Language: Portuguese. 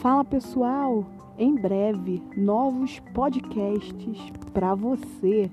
Fala pessoal, em breve novos podcasts para você.